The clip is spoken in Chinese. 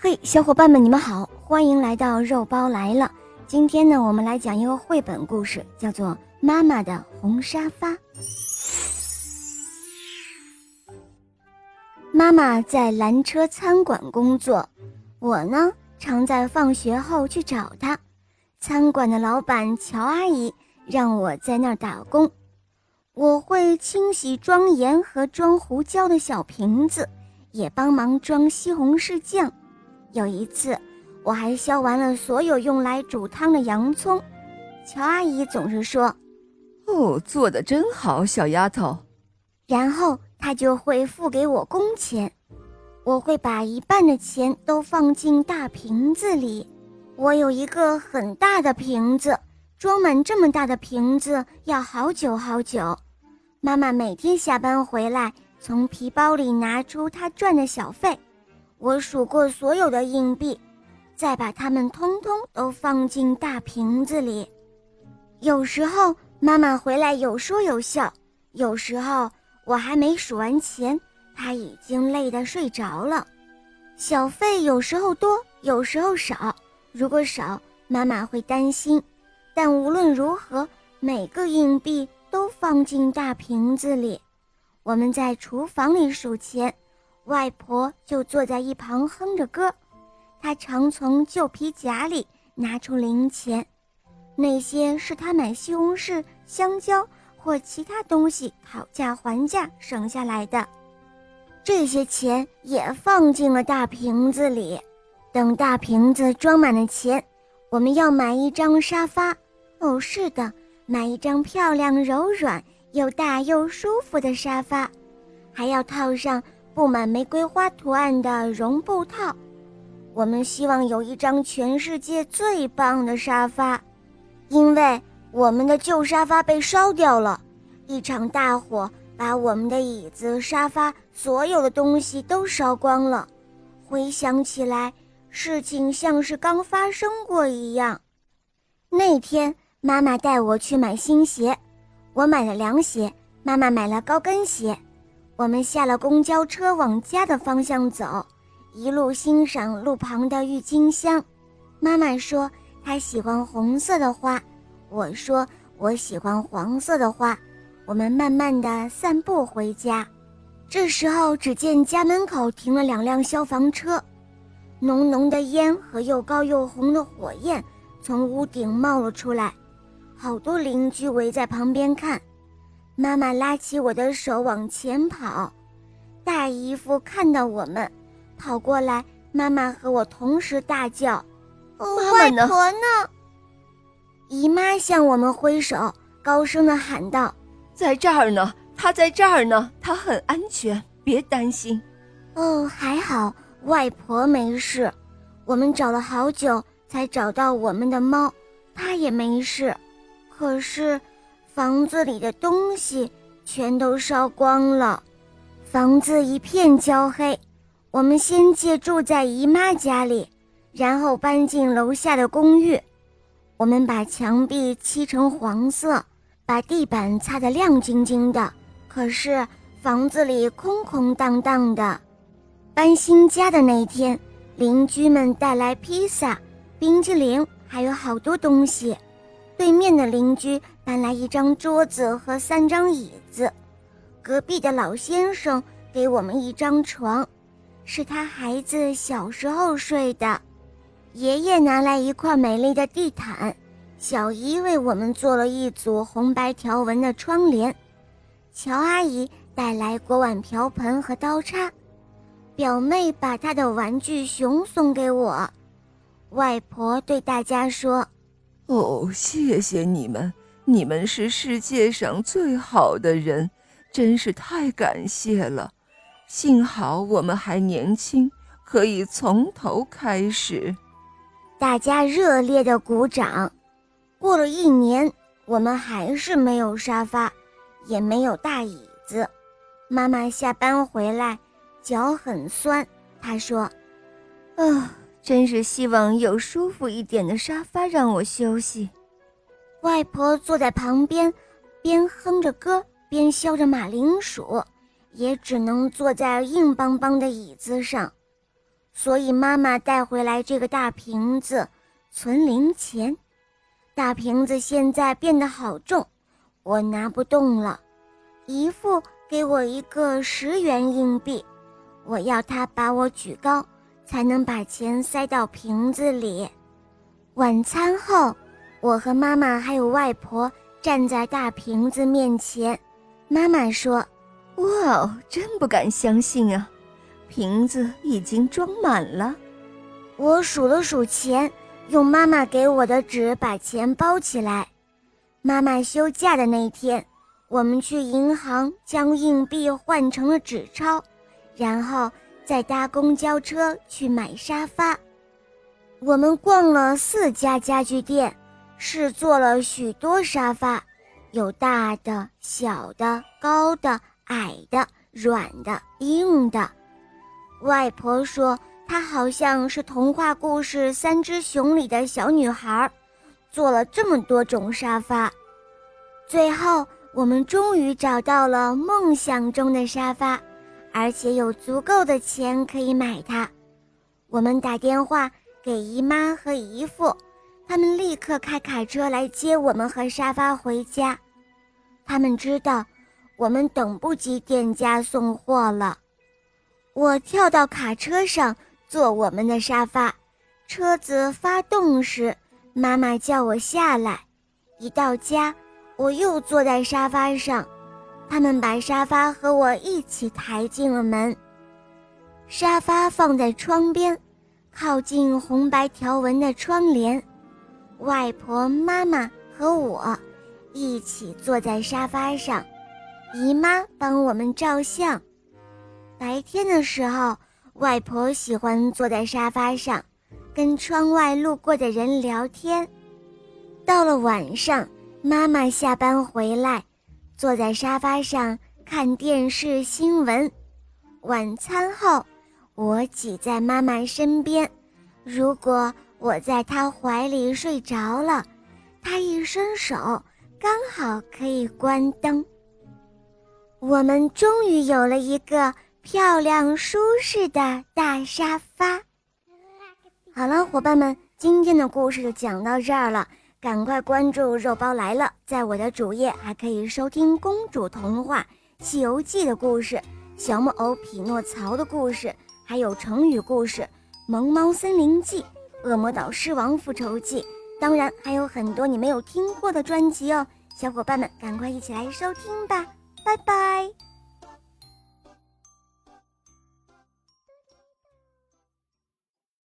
嘿，小伙伴们，你们好，欢迎来到肉包来了。今天呢，我们来讲一个绘本故事，叫做《妈妈的红沙发》。妈妈在蓝车餐馆工作，我呢常在放学后去找她。餐馆的老板乔阿姨让我在那儿打工，我会清洗装盐和装胡椒的小瓶子，也帮忙装西红柿酱。有一次，我还削完了所有用来煮汤的洋葱。乔阿姨总是说：“哦，做的真好，小丫头。”然后她就会付给我工钱。我会把一半的钱都放进大瓶子里。我有一个很大的瓶子，装满这么大的瓶子要好久好久。妈妈每天下班回来，从皮包里拿出她赚的小费。我数过所有的硬币，再把它们通通都放进大瓶子里。有时候妈妈回来有说有笑，有时候我还没数完钱，她已经累得睡着了。小费有时候多，有时候少。如果少，妈妈会担心。但无论如何，每个硬币都放进大瓶子里。我们在厨房里数钱。外婆就坐在一旁哼着歌，她常从旧皮夹里拿出零钱，那些是她买西红柿、香蕉或其他东西讨价还价省下来的。这些钱也放进了大瓶子里。等大瓶子装满了钱，我们要买一张沙发。哦，是的，买一张漂亮、柔软又大又舒服的沙发，还要套上。布满玫瑰花图案的绒布套，我们希望有一张全世界最棒的沙发，因为我们的旧沙发被烧掉了，一场大火把我们的椅子、沙发所有的东西都烧光了。回想起来，事情像是刚发生过一样。那天，妈妈带我去买新鞋，我买了凉鞋，妈妈买了高跟鞋。我们下了公交车，往家的方向走，一路欣赏路旁的郁金香。妈妈说她喜欢红色的花，我说我喜欢黄色的花。我们慢慢的散步回家。这时候，只见家门口停了两辆消防车，浓浓的烟和又高又红的火焰从屋顶冒了出来，好多邻居围在旁边看。妈妈拉起我的手往前跑，大姨夫看到我们，跑过来。妈妈和我同时大叫：“外婆呢？”姨妈向我们挥手，高声的喊道：“在这儿呢，她在这儿呢，她很安全，别担心。”哦，还好，外婆没事。我们找了好久才找到我们的猫，它也没事。可是。房子里的东西全都烧光了，房子一片焦黑。我们先借住在姨妈家里，然后搬进楼下的公寓。我们把墙壁漆成黄色，把地板擦得亮晶晶的。可是房子里空空荡荡的。搬新家的那天，邻居们带来披萨、冰激凌，还有好多东西。对面的邻居搬来一张桌子和三张椅子，隔壁的老先生给我们一张床，是他孩子小时候睡的。爷爷拿来一块美丽的地毯，小姨为我们做了一组红白条纹的窗帘，乔阿姨带来锅碗瓢盆和刀叉，表妹把她的玩具熊送给我，外婆对大家说。哦，谢谢你们！你们是世界上最好的人，真是太感谢了。幸好我们还年轻，可以从头开始。大家热烈的鼓掌。过了一年，我们还是没有沙发，也没有大椅子。妈妈下班回来，脚很酸。她说：“啊。”真是希望有舒服一点的沙发让我休息。外婆坐在旁边，边哼着歌边削着马铃薯，也只能坐在硬邦邦的椅子上。所以妈妈带回来这个大瓶子存零钱。大瓶子现在变得好重，我拿不动了。姨父给我一个十元硬币，我要他把我举高，才能把钱塞到瓶子里。晚餐后，我和妈妈还有外婆站在大瓶子面前。妈妈说：“哇哦，真不敢相信啊！”瓶子已经装满了，我数了数钱，用妈妈给我的纸把钱包起来。妈妈休假的那天，我们去银行将硬币换成了纸钞，然后再搭公交车去买沙发。我们逛了四家家具店，试坐了许多沙发，有大的、小的、高的、矮的、软的、硬的。外婆说，她好像是童话故事《三只熊》里的小女孩，做了这么多种沙发。最后，我们终于找到了梦想中的沙发，而且有足够的钱可以买它。我们打电话给姨妈和姨父，他们立刻开卡车来接我们和沙发回家。他们知道我们等不及店家送货了。我跳到卡车上坐我们的沙发，车子发动时，妈妈叫我下来。一到家，我又坐在沙发上，他们把沙发和我一起抬进了门。沙发放在窗边，靠近红白条纹的窗帘。外婆、妈妈和我一起坐在沙发上，姨妈帮我们照相。白天的时候，外婆喜欢坐在沙发上，跟窗外路过的人聊天。到了晚上，妈妈下班回来，坐在沙发上看电视新闻。晚餐后，我挤在妈妈身边，如果我在他怀里睡着了，他一伸手，刚好可以关灯。我们终于有了一个。漂亮舒适的大沙发。好了，伙伴们，今天的故事就讲到这儿了。赶快关注“肉包来了”，在我的主页还可以收听公主童话《西游记》的故事、小木偶匹诺曹的故事，还有成语故事《萌猫森林记》《恶魔岛狮王复仇记》。当然，还有很多你没有听过的专辑哦。小伙伴们，赶快一起来收听吧！拜拜。